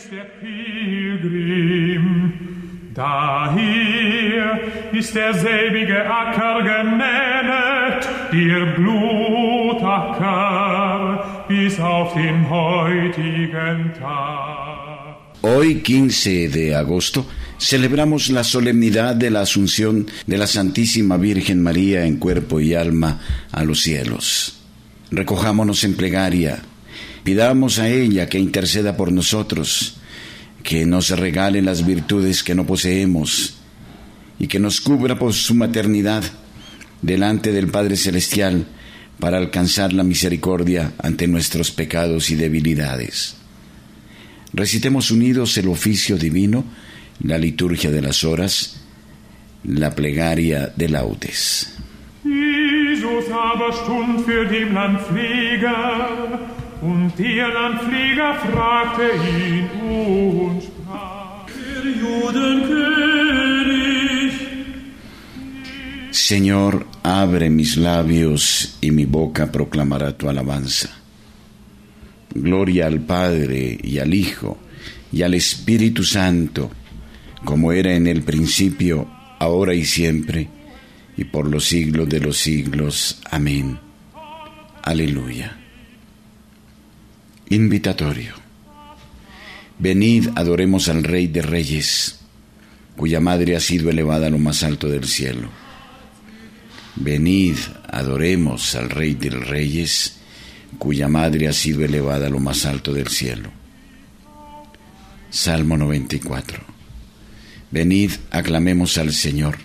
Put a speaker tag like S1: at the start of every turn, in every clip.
S1: ist.
S2: Hoy, 15 de agosto, celebramos la solemnidad de la Asunción de la Santísima Virgen María en cuerpo y alma a los cielos. Recojámonos en plegaria, pidamos a ella que interceda por nosotros, que nos regale las virtudes que no poseemos y que nos cubra por su maternidad delante del Padre Celestial para alcanzar la misericordia ante nuestros pecados y debilidades. Recitemos unidos el oficio divino, la liturgia de las horas, la plegaria de laudes.
S1: Jesus und der Landpfleger fragte ihn und sprach, der Judenkönig,
S2: Señor, abre mis labios y mi boca proclamará tu alabanza. Gloria al Padre y al Hijo y al Espíritu Santo, como era en el principio, ahora y siempre, y por los siglos de los siglos. Amén. Aleluya. Invitatorio. Venid, adoremos al Rey de Reyes, cuya madre ha sido elevada a lo más alto del cielo. Venid, adoremos al Rey de Reyes, cuya madre ha sido elevada a lo más alto del cielo. Salmo 94. Venid, aclamemos al Señor.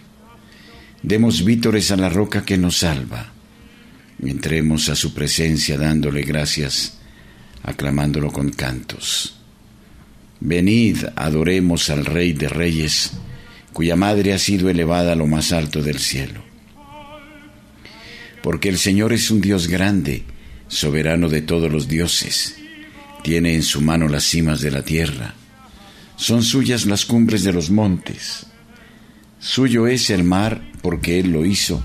S2: Demos vítores a la roca que nos salva. Entremos a su presencia dándole gracias, aclamándolo con cantos. Venid, adoremos al Rey de Reyes, cuya madre ha sido elevada a lo más alto del cielo. Porque el Señor es un Dios grande, soberano de todos los dioses. Tiene en su mano las cimas de la tierra. Son suyas las cumbres de los montes. Suyo es el mar porque Él lo hizo,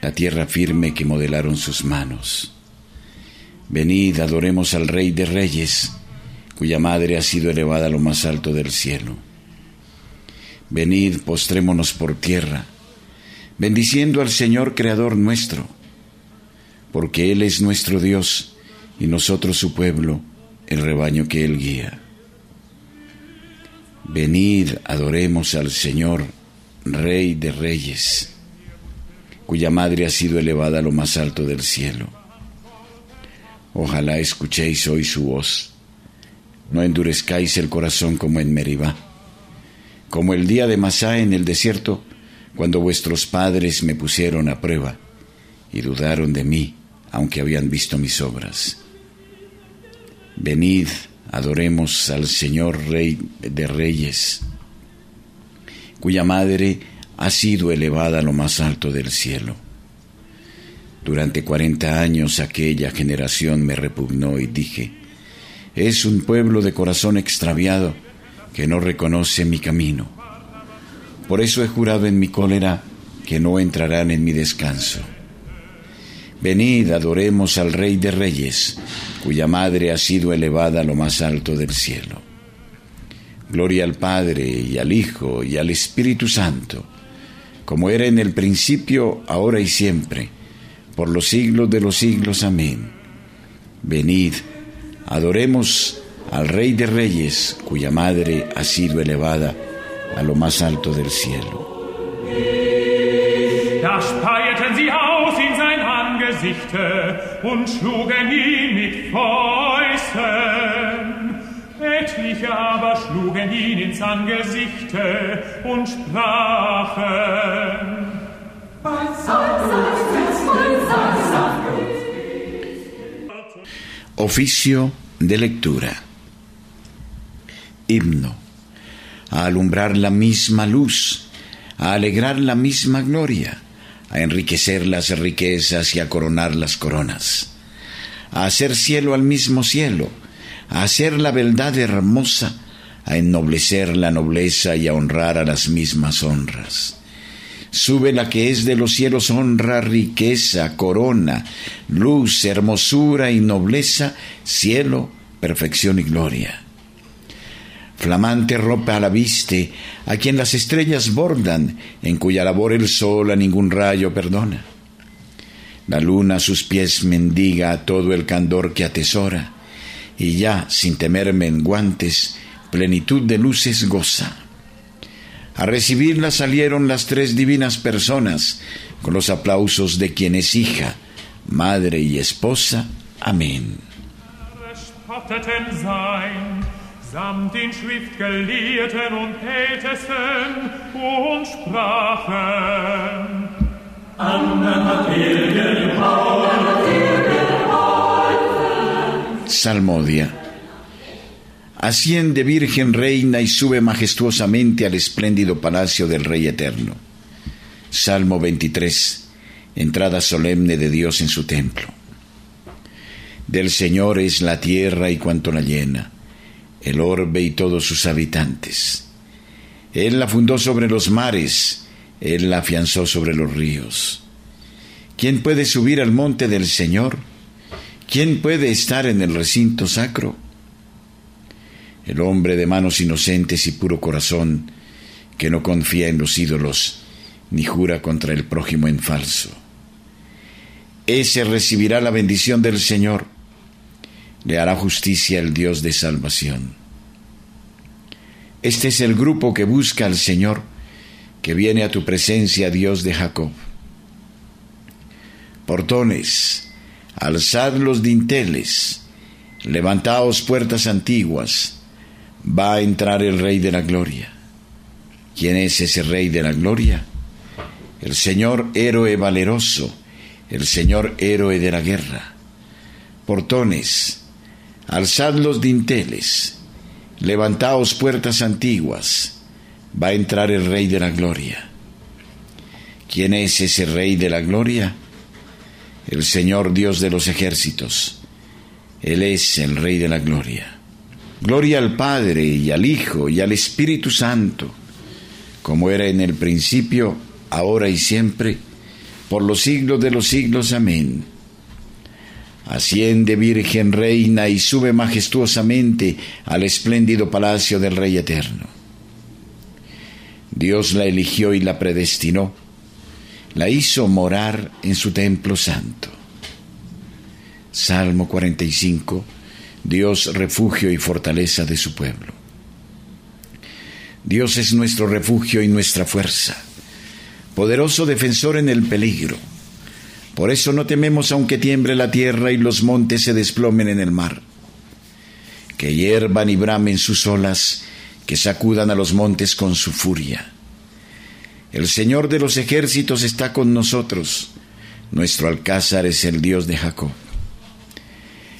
S2: la tierra firme que modelaron sus manos. Venid, adoremos al Rey de Reyes, cuya madre ha sido elevada a lo más alto del cielo. Venid, postrémonos por tierra, bendiciendo al Señor Creador nuestro, porque Él es nuestro Dios y nosotros su pueblo, el rebaño que Él guía. Venid, adoremos al Señor, Rey de Reyes, cuya madre ha sido elevada a lo más alto del cielo. Ojalá escuchéis hoy su voz, no endurezcáis el corazón como en Meribá, como el día de Masá en el desierto, cuando vuestros padres me pusieron a prueba y dudaron de mí, aunque habían visto mis obras. Venid, adoremos al Señor Rey de Reyes, cuya madre ha sido elevada a lo más alto del cielo. Durante cuarenta años aquella generación me repugnó y dije, es un pueblo de corazón extraviado que no reconoce mi camino. Por eso he jurado en mi cólera que no entrarán en mi descanso. Venid, adoremos al Rey de Reyes, cuya madre ha sido elevada a lo más alto del cielo. Gloria al Padre y al Hijo y al Espíritu Santo, como era en el principio, ahora y siempre, por los siglos de los siglos. Amén. Venid, adoremos al Rey de Reyes, cuya madre ha sido elevada a lo más alto del cielo.
S1: Da speierten sie aus in sein Angesichte und schlugen ihn mit Fäusten. Etliche aber schlugen ihn ins Angesichte und sprachen,
S2: Oficio de lectura. Himno. A alumbrar la misma luz, a alegrar la misma gloria, a enriquecer las riquezas y a coronar las coronas, a hacer cielo al mismo cielo, a hacer la verdad hermosa, a ennoblecer la nobleza y a honrar a las mismas honras. Sube la que es de los cielos honra, riqueza, corona, luz, hermosura y nobleza, cielo, perfección y gloria. Flamante ropa a la viste, a quien las estrellas bordan, en cuya labor el sol a ningún rayo perdona. La luna a sus pies mendiga todo el candor que atesora, y ya, sin temer menguantes, plenitud de luces goza. A recibirla salieron las tres divinas personas, con los aplausos de quien es hija, madre y esposa. Amén. Salmodia. Asciende Virgen Reina y sube majestuosamente al espléndido palacio del Rey Eterno. Salmo 23. Entrada solemne de Dios en su templo. Del Señor es la tierra y cuanto la llena, el orbe y todos sus habitantes. Él la fundó sobre los mares, Él la afianzó sobre los ríos. ¿Quién puede subir al monte del Señor? ¿Quién puede estar en el recinto sacro? El hombre de manos inocentes y puro corazón, que no confía en los ídolos, ni jura contra el prójimo en falso. Ese recibirá la bendición del Señor, le hará justicia el Dios de salvación. Este es el grupo que busca al Señor, que viene a tu presencia, Dios de Jacob. Portones, alzad los dinteles, levantaos puertas antiguas, va a entrar el Rey de la Gloria. ¿Quién es ese Rey de la Gloria? El Señor héroe valeroso, el Señor héroe de la guerra. Portones, alzad los dinteles, levantaos puertas antiguas, va a entrar el Rey de la Gloria. ¿Quién es ese Rey de la Gloria? El Señor Dios de los ejércitos. Él es el Rey de la Gloria. Gloria al Padre y al Hijo y al Espíritu Santo, como era en el principio, ahora y siempre, por los siglos de los siglos. Amén. Asciende Virgen Reina y sube majestuosamente al espléndido palacio del Rey Eterno. Dios la eligió y la predestinó, la hizo morar en su templo santo. Salmo 45 Dios refugio y fortaleza de su pueblo. Dios es nuestro refugio y nuestra fuerza, poderoso defensor en el peligro. Por eso no tememos aunque tiemble la tierra y los montes se desplomen en el mar. Que hiervan y bramen sus olas, que sacudan a los montes con su furia. El Señor de los ejércitos está con nosotros. Nuestro alcázar es el Dios de Jacob.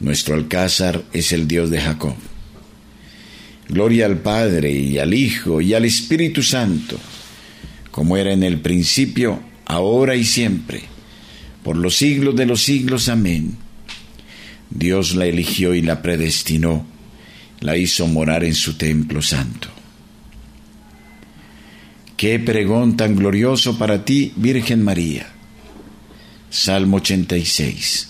S2: nuestro alcázar es el Dios de Jacob. Gloria al Padre y al Hijo y al Espíritu Santo, como era en el principio, ahora y siempre, por los siglos de los siglos. Amén. Dios la eligió y la predestinó, la hizo morar en su templo santo. Qué pregón tan glorioso para ti, Virgen María. Salmo 86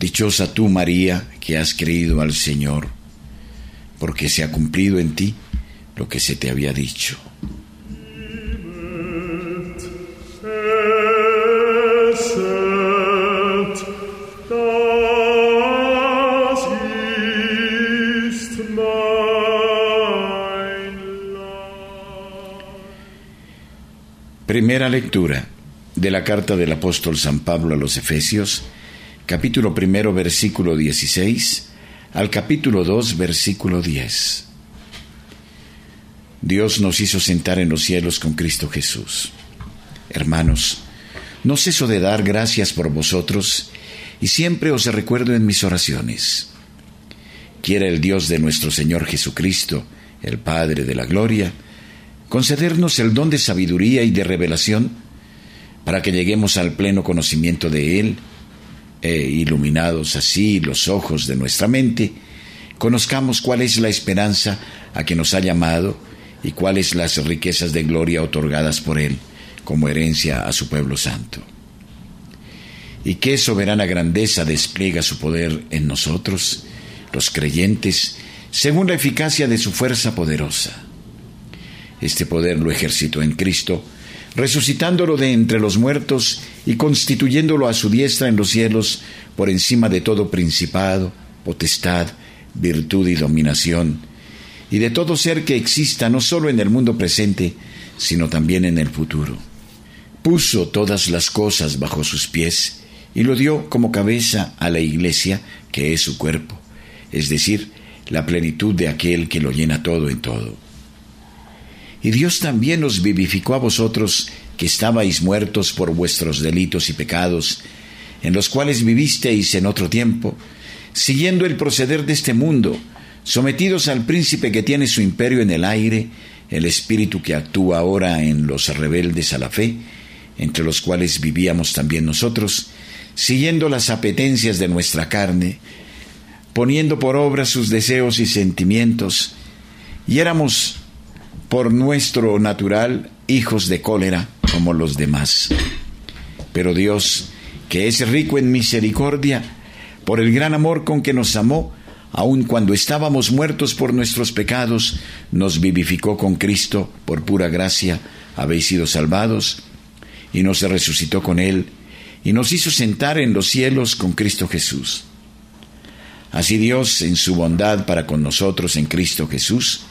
S2: Dichosa tú, María, que has creído al Señor, porque se ha cumplido en ti lo que se te había dicho. Primera lectura de la carta del apóstol San Pablo a los Efesios, capítulo primero, versículo 16, al capítulo 2, versículo 10. Dios nos hizo sentar en los cielos con Cristo Jesús. Hermanos, no ceso de dar gracias por vosotros y siempre os recuerdo en mis oraciones. Quiera el Dios de nuestro Señor Jesucristo, el Padre de la Gloria, concedernos el don de sabiduría y de revelación para que lleguemos al pleno conocimiento de Él, e iluminados así los ojos de nuestra mente, conozcamos cuál es la esperanza a que nos ha llamado y cuáles las riquezas de gloria otorgadas por Él como herencia a su pueblo santo. Y qué soberana grandeza despliega su poder en nosotros, los creyentes, según la eficacia de su fuerza poderosa este poder lo ejercitó en Cristo, resucitándolo de entre los muertos y constituyéndolo a su diestra en los cielos por encima de todo principado, potestad, virtud y dominación, y de todo ser que exista no solo en el mundo presente, sino también en el futuro. Puso todas las cosas bajo sus pies y lo dio como cabeza a la iglesia, que es su cuerpo, es decir, la plenitud de aquel que lo llena todo en todo. Y Dios también os vivificó a vosotros que estabais muertos por vuestros delitos y pecados, en los cuales vivisteis en otro tiempo, siguiendo el proceder de este mundo, sometidos al príncipe que tiene su imperio en el aire, el espíritu que actúa ahora en los rebeldes a la fe, entre los cuales vivíamos también nosotros, siguiendo las apetencias de nuestra carne, poniendo por obra sus deseos y sentimientos, y éramos por nuestro natural hijos de cólera como los demás. Pero Dios, que es rico en misericordia, por el gran amor con que nos amó, aun cuando estábamos muertos por nuestros pecados, nos vivificó con Cristo, por pura gracia habéis sido salvados, y nos resucitó con Él, y nos hizo sentar en los cielos con Cristo Jesús. Así Dios, en su bondad para con nosotros en Cristo Jesús,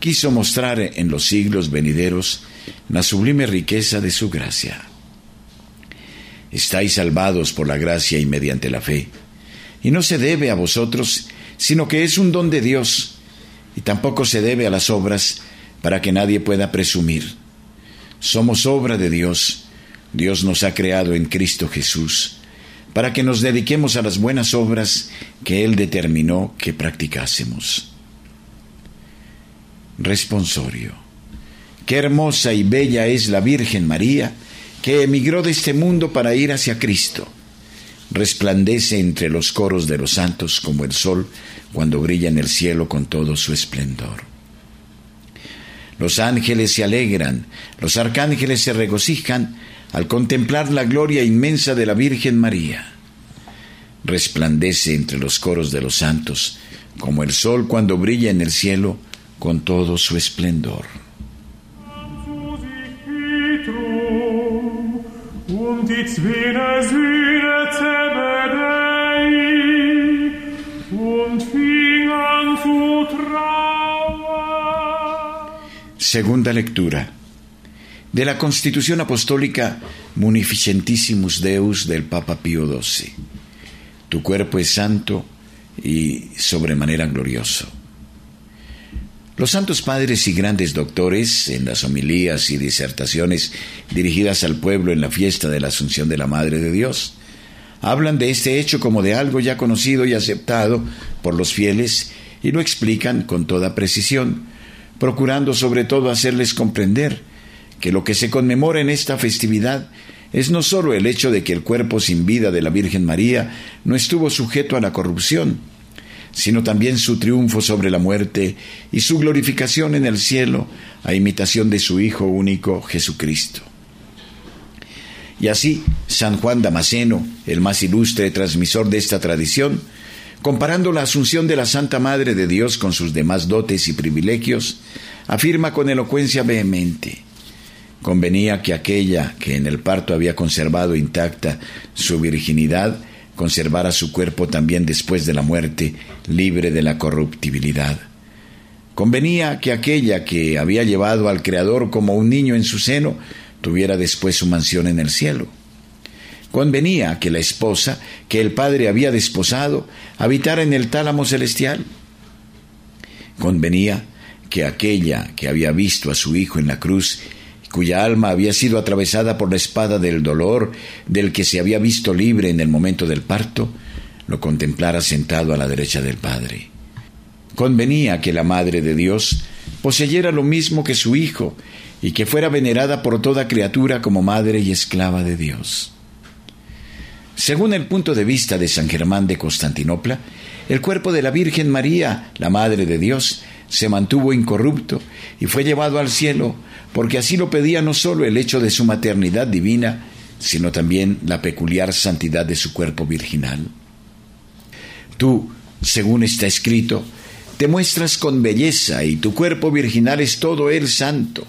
S2: quiso mostrar en los siglos venideros la sublime riqueza de su gracia. Estáis salvados por la gracia y mediante la fe, y no se debe a vosotros, sino que es un don de Dios, y tampoco se debe a las obras para que nadie pueda presumir. Somos obra de Dios, Dios nos ha creado en Cristo Jesús, para que nos dediquemos a las buenas obras que Él determinó que practicásemos responsorio. Qué hermosa y bella es la Virgen María, que emigró de este mundo para ir hacia Cristo. Resplandece entre los coros de los santos como el sol cuando brilla en el cielo con todo su esplendor. Los ángeles se alegran, los arcángeles se regocijan al contemplar la gloria inmensa de la Virgen María. Resplandece entre los coros de los santos como el sol cuando brilla en el cielo con todo su esplendor. Segunda lectura. De la Constitución Apostólica Munificentissimus Deus del Papa Pío XII. Tu cuerpo es santo y sobremanera glorioso Los santos padres y grandes doctores, en las homilías y disertaciones dirigidas al pueblo en la fiesta de la Asunción de la Madre de Dios, hablan de este hecho como de algo ya conocido y aceptado por los fieles y lo explican con toda precisión, procurando sobre todo hacerles comprender que lo que se conmemora en esta festividad es no sólo el hecho de que el cuerpo sin vida de la Virgen María no estuvo sujeto a la corrupción, sino también su triunfo sobre la muerte y su glorificación en el cielo a imitación de su Hijo único Jesucristo. Y así, San Juan Damasceno, el más ilustre transmisor de esta tradición, comparando la asunción de la Santa Madre de Dios con sus demás dotes y privilegios, afirma con elocuencia vehemente, convenía que aquella que en el parto había conservado intacta su virginidad, conservara su cuerpo también después de la muerte, libre de la corruptibilidad. Convenía que aquella que había llevado al Creador como un niño en su seno, tuviera después su mansión en el cielo. Convenía que la esposa, que el Padre había desposado, habitara en el tálamo celestial. Convenía que aquella que había visto a su Hijo en la cruz, cuya alma había sido atravesada por la espada del dolor, del que se había visto libre en el momento del parto, lo contemplara sentado a la derecha del Padre. Convenía que la Madre de Dios poseyera lo mismo que su Hijo, y que fuera venerada por toda criatura como madre y esclava de Dios. Según el punto de vista de San Germán de Constantinopla, el cuerpo de la Virgen María, la Madre de Dios, se mantuvo incorrupto y fue llevado al cielo, porque así lo pedía no sólo el hecho de su maternidad divina, sino también la peculiar santidad de su cuerpo virginal. Tú, según está escrito, te muestras con belleza y tu cuerpo virginal es todo él santo,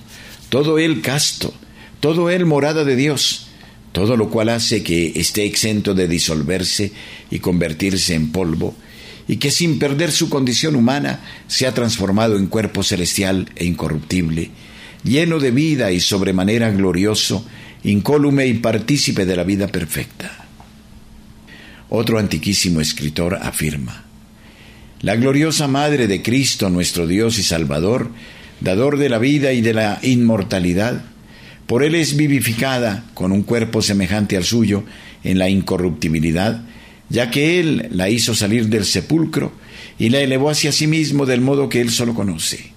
S2: todo él casto, todo él morada de Dios, todo lo cual hace que esté exento de disolverse y convertirse en polvo, y que sin perder su condición humana se ha transformado en cuerpo celestial e incorruptible, lleno de vida y sobremanera glorioso, incólume y partícipe de la vida perfecta. Otro antiquísimo escritor afirma, La gloriosa Madre de Cristo, nuestro Dios y Salvador, dador de la vida y de la inmortalidad, por él es vivificada con un cuerpo semejante al suyo en la incorruptibilidad, ya que él la hizo salir del sepulcro y la elevó hacia sí mismo del modo que él solo conoce.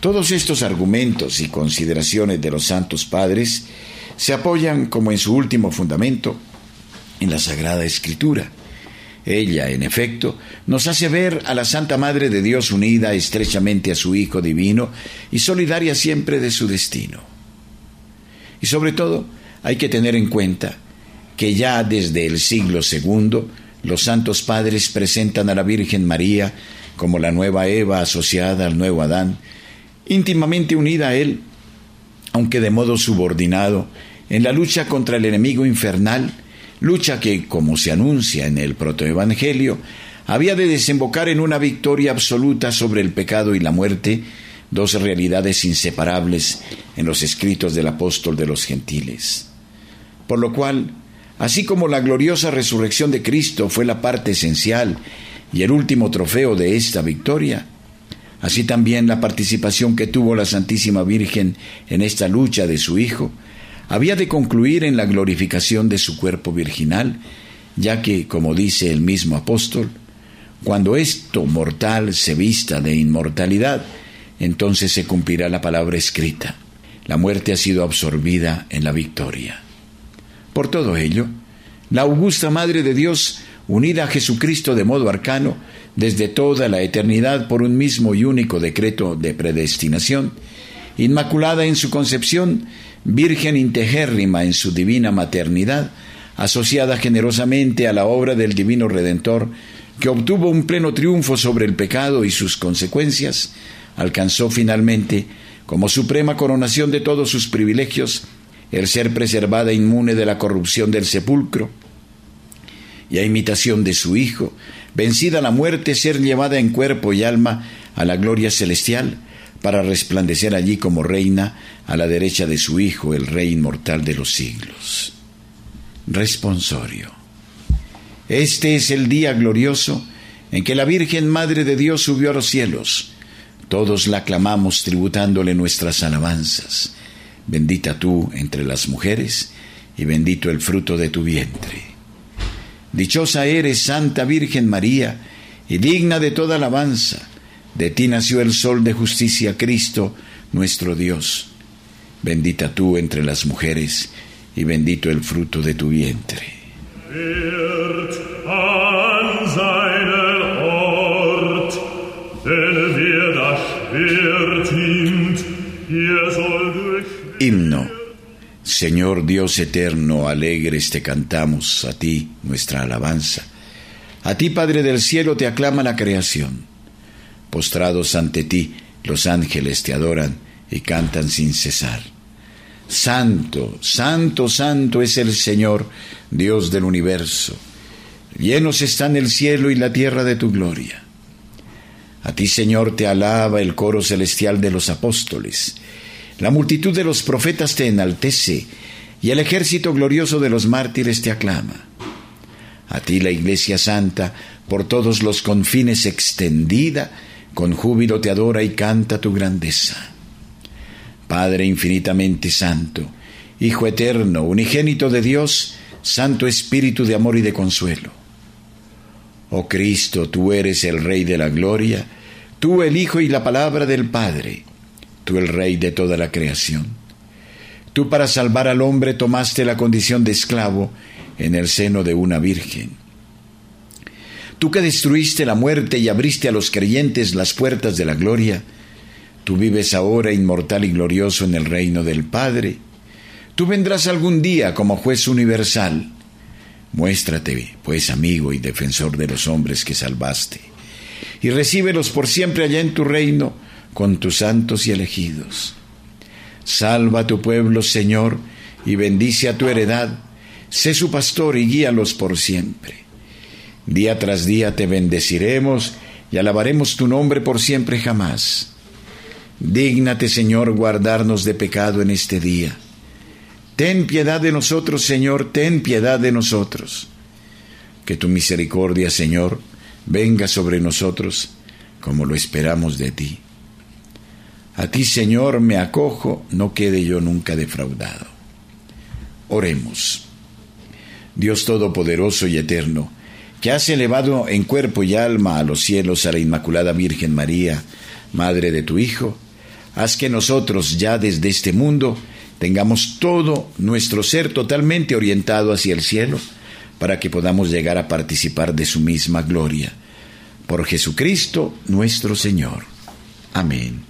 S2: Todos estos argumentos y consideraciones de los santos padres se apoyan como en su último fundamento en la Sagrada Escritura, ella, en efecto, nos hace ver a la Santa Madre de Dios unida estrechamente a su Hijo Divino y solidaria siempre de su destino. Y sobre todo, hay que tener en cuenta que ya desde el siglo II los santos padres presentan a la Virgen María como la nueva Eva asociada al nuevo Adán, íntimamente unida a él, aunque de modo subordinado, en la lucha contra el enemigo infernal, lucha que, como se anuncia en el protoevangelio, había de desembocar en una victoria absoluta sobre el pecado y la muerte, dos realidades inseparables en los escritos del apóstol de los gentiles. Por lo cual, así como la gloriosa resurrección de Cristo fue la parte esencial y el último trofeo de esta victoria, así también la participación que tuvo la Santísima Virgen en esta lucha de su Hijo, había de concluir en la glorificación de su cuerpo virginal, ya que, como dice el mismo apóstol, cuando esto mortal se vista de inmortalidad, entonces se cumplirá la palabra escrita. La muerte ha sido absorbida en la victoria. Por todo ello, la augusta Madre de Dios, unida a Jesucristo de modo arcano, desde toda la eternidad por un mismo y único decreto de predestinación, inmaculada en su concepción, virgen integérrima en su divina maternidad, asociada generosamente a la obra del Divino Redentor, que obtuvo un pleno triunfo sobre el pecado y sus consecuencias, alcanzó finalmente, como suprema coronación de todos sus privilegios, el ser preservada inmune de la corrupción del sepulcro, y a imitación de su Hijo, vencida la muerte, ser llevada en cuerpo y alma a la gloria celestial, para resplandecer allí como reina a la derecha de su Hijo, el Rey inmortal de los siglos. Responsorio. Este es el día glorioso en que la Virgen Madre de Dios subió a los cielos, Todos la aclamamos tributándole nuestras alabanzas. Bendita tú entre las mujeres, y bendito el fruto de tu vientre. Dichosa eres, Santa Virgen María, y digna de toda alabanza. De ti nació el sol de justicia, Cristo, nuestro Dios. Bendita tú entre las mujeres, y bendito el fruto de tu vientre. Himno. Señor Dios eterno, alegres te cantamos a ti nuestra alabanza. A ti, Padre del cielo, te aclama la creación. Postrados ante ti, los ángeles te adoran y cantan sin cesar. Santo, santo, santo es el Señor, Dios del universo. Llenos están el cielo y la tierra de tu gloria. A ti, Señor, te alaba el coro celestial de los apóstoles. La multitud de los profetas te enaltece y el ejército glorioso de los mártires te aclama. A ti la Iglesia Santa, por todos los confines extendida, con júbilo te adora y canta tu grandeza. Padre infinitamente santo, Hijo eterno, unigénito de Dios, Santo Espíritu de amor y de consuelo. Oh Cristo, tú eres el Rey de la gloria, tú el Hijo y la palabra del Padre, tú el Rey de toda la creación. Tú para salvar al hombre tomaste la condición de esclavo en el seno de una virgen. Tú que destruiste la muerte y abriste a los creyentes las puertas de la gloria, tú vives ahora inmortal y glorioso en el reino del Padre. Tú vendrás algún día como juez universal. Muéstrate, pues, amigo y defensor de los hombres que salvaste, y recíbelos por siempre allá en tu reino con tus santos y elegidos. Salva a tu pueblo, Señor, y bendice a tu heredad. Sé su pastor y guíalos por siempre. Día tras día te bendeciremos y alabaremos tu nombre por siempre jamás. Dígnate, Señor, guardarnos de pecado en este día. Ten piedad de nosotros, Señor, ten piedad de nosotros. Que tu misericordia, Señor, venga sobre nosotros como lo esperamos de ti. A ti, Señor, me acojo, no quede yo nunca defraudado. Oremos. Dios Todopoderoso y Eterno, que has elevado en cuerpo y alma a los cielos a la Inmaculada Virgen María, Madre de tu Hijo, haz que nosotros ya desde este mundo tengamos todo nuestro ser totalmente orientado hacia el cielo, para que podamos llegar a participar de su misma gloria. Por Jesucristo nuestro Señor. Amén.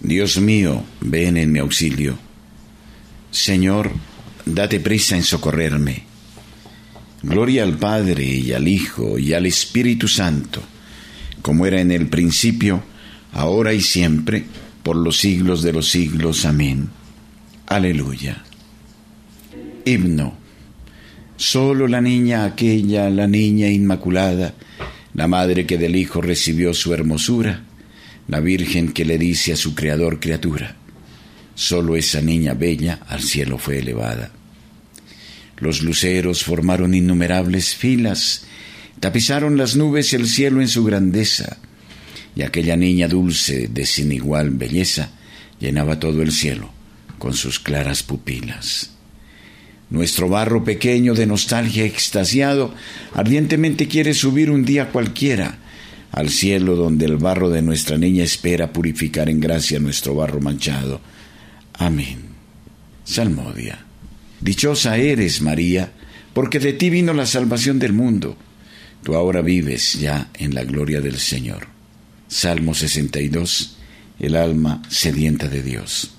S2: Dios mío, ven en mi auxilio. Señor, date prisa en socorrerme. Gloria al Padre y al Hijo y al Espíritu Santo, como era en el principio, ahora y siempre, por los siglos de los siglos. Amén. Aleluya. Himno. Solo la niña aquella, la niña inmaculada, la madre que del Hijo recibió su hermosura, la Virgen que le dice a su Creador criatura, solo esa niña bella al cielo fue elevada. Los luceros formaron innumerables filas, tapizaron las nubes el cielo en su grandeza, y aquella niña dulce de sin igual belleza llenaba todo el cielo con sus claras pupilas. Nuestro barro pequeño de nostalgia extasiado ardientemente quiere subir un día cualquiera al cielo donde el barro de nuestra niña espera purificar en gracia nuestro barro manchado. Amén. Salmodia. Dichosa eres, María, porque de ti vino la salvación del mundo. Tú ahora vives ya en la gloria del Señor. Salmo 62, el alma sedienta de Dios.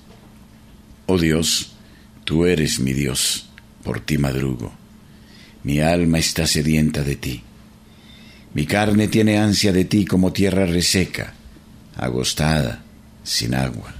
S2: Oh Dios, tú eres mi Dios, por ti madrugo. Mi alma está sedienta de ti. Mi carne tiene ansia de ti como tierra reseca, agostada, sin agua.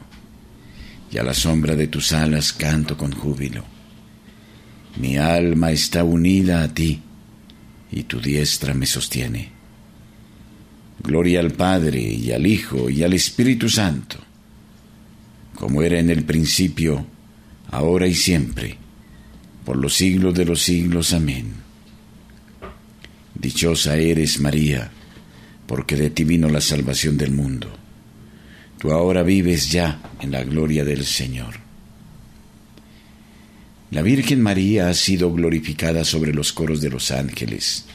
S2: Y a la sombra de tus alas canto con júbilo. Mi alma está unida a ti y tu diestra me sostiene. Gloria al Padre y al Hijo y al Espíritu Santo, como era en el principio, ahora y siempre, por los siglos de los siglos. Amén. Dichosa eres, María, porque de ti vino la salvación del mundo. Tú ahora vives ya en la gloria del Señor. La Virgen María ha sido glorificada sobre los coros de los ángeles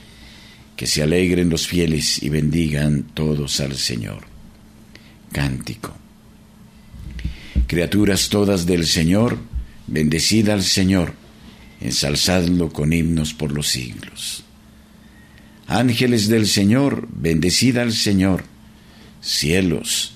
S2: que se alegren los fieles y bendigan todos al Señor. Cántico. Criaturas todas del Señor, bendecida al Señor, ensalzadlo con himnos por los siglos. Ángeles del Señor, bendecida al Señor. Cielos,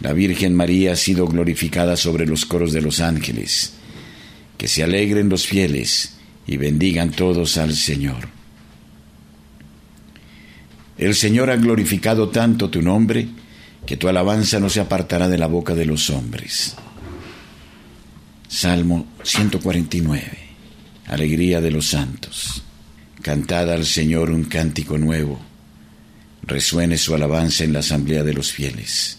S2: La Virgen María ha sido glorificada sobre los coros de los ángeles. Que se alegren los fieles y bendigan todos al Señor. El Señor ha glorificado tanto tu nombre que tu alabanza no se apartará de la boca de los hombres. Salmo 149. Alegría de los santos. Cantad al Señor un cántico nuevo. Resuene su alabanza en la asamblea de los fieles.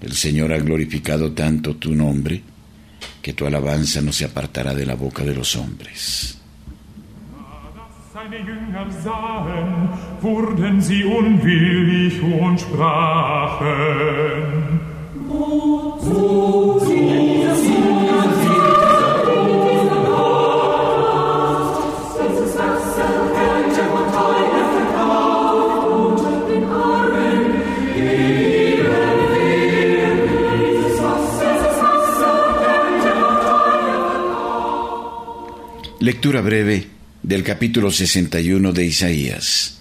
S2: El Señor ha glorificado tanto tu nombre, que tu alabanza no se apartará de la boca de los hombres. Lectura breve del capítulo 61 de Isaías.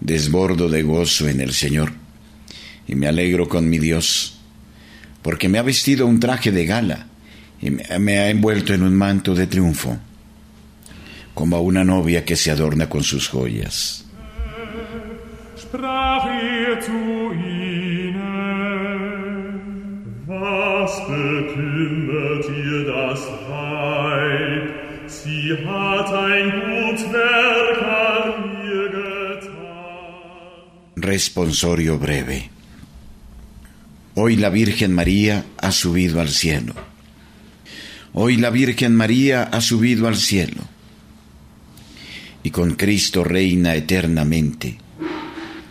S2: Desbordo de gozo en el Señor y me alegro con mi Dios, porque me ha vestido un traje de gala y me ha envuelto en un manto de triunfo, como a una novia que se adorna con sus joyas. Responsorio breve. Hoy la Virgen María ha subido al cielo. Hoy la Virgen María ha subido al cielo. Y con Cristo reina eternamente.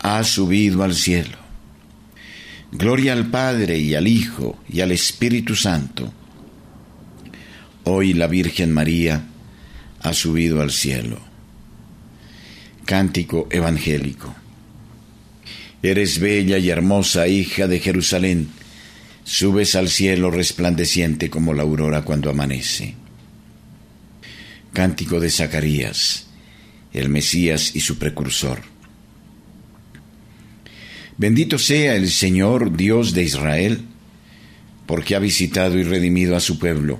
S2: Ha subido al cielo. Gloria al Padre y al Hijo y al Espíritu Santo. Hoy la Virgen María ha subido al cielo. Cántico evangélico. Eres bella y hermosa hija de Jerusalén, subes al cielo resplandeciente como la aurora cuando amanece. Cántico de Zacarías, el Mesías y su precursor. Bendito sea el Señor Dios de Israel, porque ha visitado y redimido a su pueblo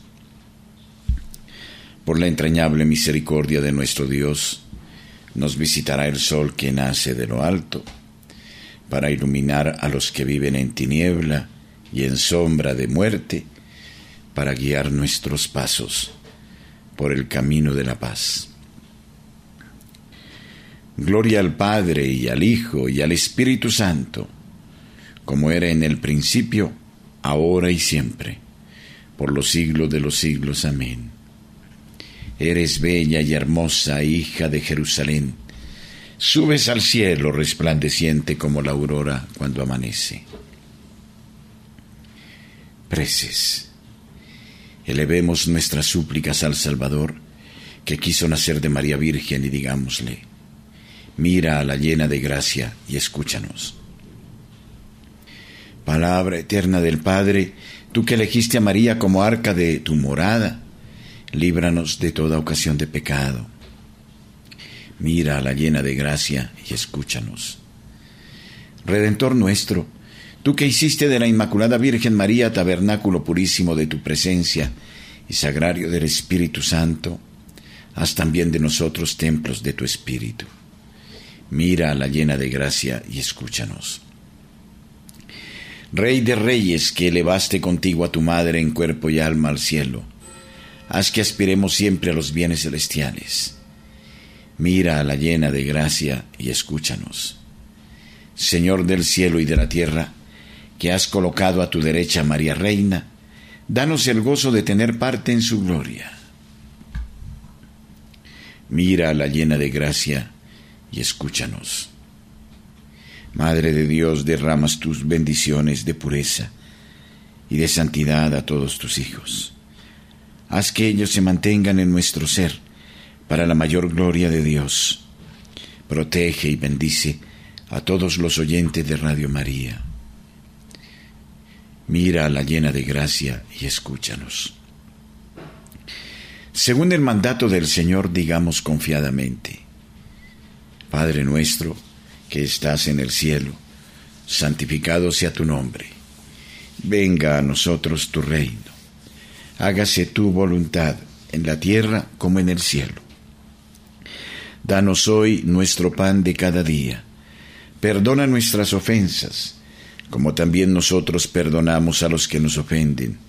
S2: por la entrañable misericordia de nuestro Dios, nos visitará el sol que nace de lo alto, para iluminar a los que viven en tiniebla y en sombra de muerte, para guiar nuestros pasos por el camino de la paz. Gloria al Padre y al Hijo y al Espíritu Santo, como era en el principio, ahora y siempre, por los siglos de los siglos. Amén. Eres bella y hermosa hija de Jerusalén. Subes al cielo resplandeciente como la aurora cuando amanece. Preces. Elevemos nuestras súplicas al Salvador, que quiso nacer de María Virgen, y digámosle, mira a la llena de gracia y escúchanos. Palabra eterna del Padre, tú que elegiste a María como arca de tu morada, líbranos de toda ocasión de pecado. Mira a la llena de gracia y escúchanos. Redentor nuestro, tú que hiciste de la Inmaculada Virgen María tabernáculo purísimo de tu presencia y sagrario del Espíritu Santo, haz también de nosotros templos de tu Espíritu. Mira a la llena de gracia y escúchanos. Rey de reyes que elevaste contigo a tu Madre en cuerpo y alma al cielo, haz que aspiremos siempre a los bienes celestiales. Mira a la llena de gracia y escúchanos. Señor del cielo y de la tierra, que has colocado a tu derecha María Reina, danos el gozo de tener parte en su gloria. Mira a la llena de gracia y escúchanos. Madre de Dios, derramas tus bendiciones de pureza y de santidad a todos tus hijos. Haz que ellos se mantengan en nuestro ser para la mayor gloria de Dios. Protege y bendice a todos los oyentes de Radio María. Mira a la llena de gracia y escúchanos. Según el mandato del Señor, digamos confiadamente, Padre nuestro, que estás en el cielo, santificado sea tu nombre. Venga a nosotros tu reino. Hágase tu voluntad en la tierra como en el cielo. Danos hoy nuestro pan de cada día. Perdona nuestras ofensas, como también nosotros perdonamos a los que nos ofenden.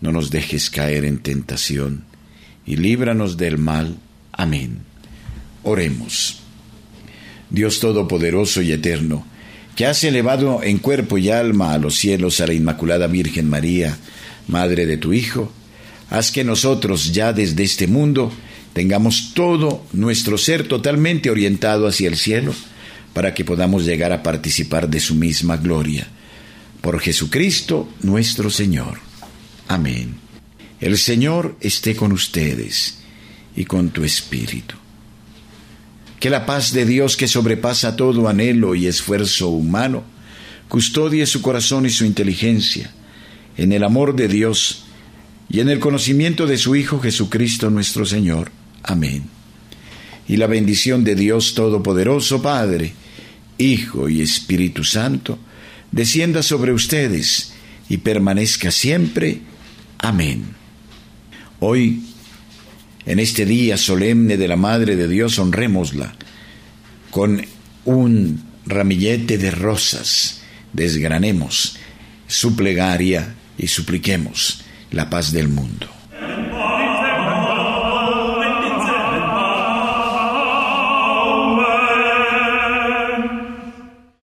S2: No nos dejes caer en tentación, y líbranos del mal. Amén. Oremos. Dios Todopoderoso y Eterno, que has elevado en cuerpo y alma a los cielos a la Inmaculada Virgen María, Madre de tu Hijo, haz que nosotros ya desde este mundo tengamos todo nuestro ser totalmente orientado hacia el cielo, para que podamos llegar a participar de su misma gloria. Por Jesucristo nuestro Señor. Amén. El Señor esté con ustedes y con tu espíritu. Que la paz de Dios que sobrepasa todo anhelo y esfuerzo humano, custodie su corazón y su inteligencia en el amor de Dios y en el conocimiento de su Hijo Jesucristo nuestro Señor. Amén. Y la bendición de Dios Todopoderoso, Padre, Hijo y Espíritu Santo, descienda sobre ustedes y permanezca siempre. Amén. Hoy en este día solemne de la Madre de Dios, honrémosla con un ramillete de rosas. Desgranemos su plegaria y supliquemos la paz del mundo.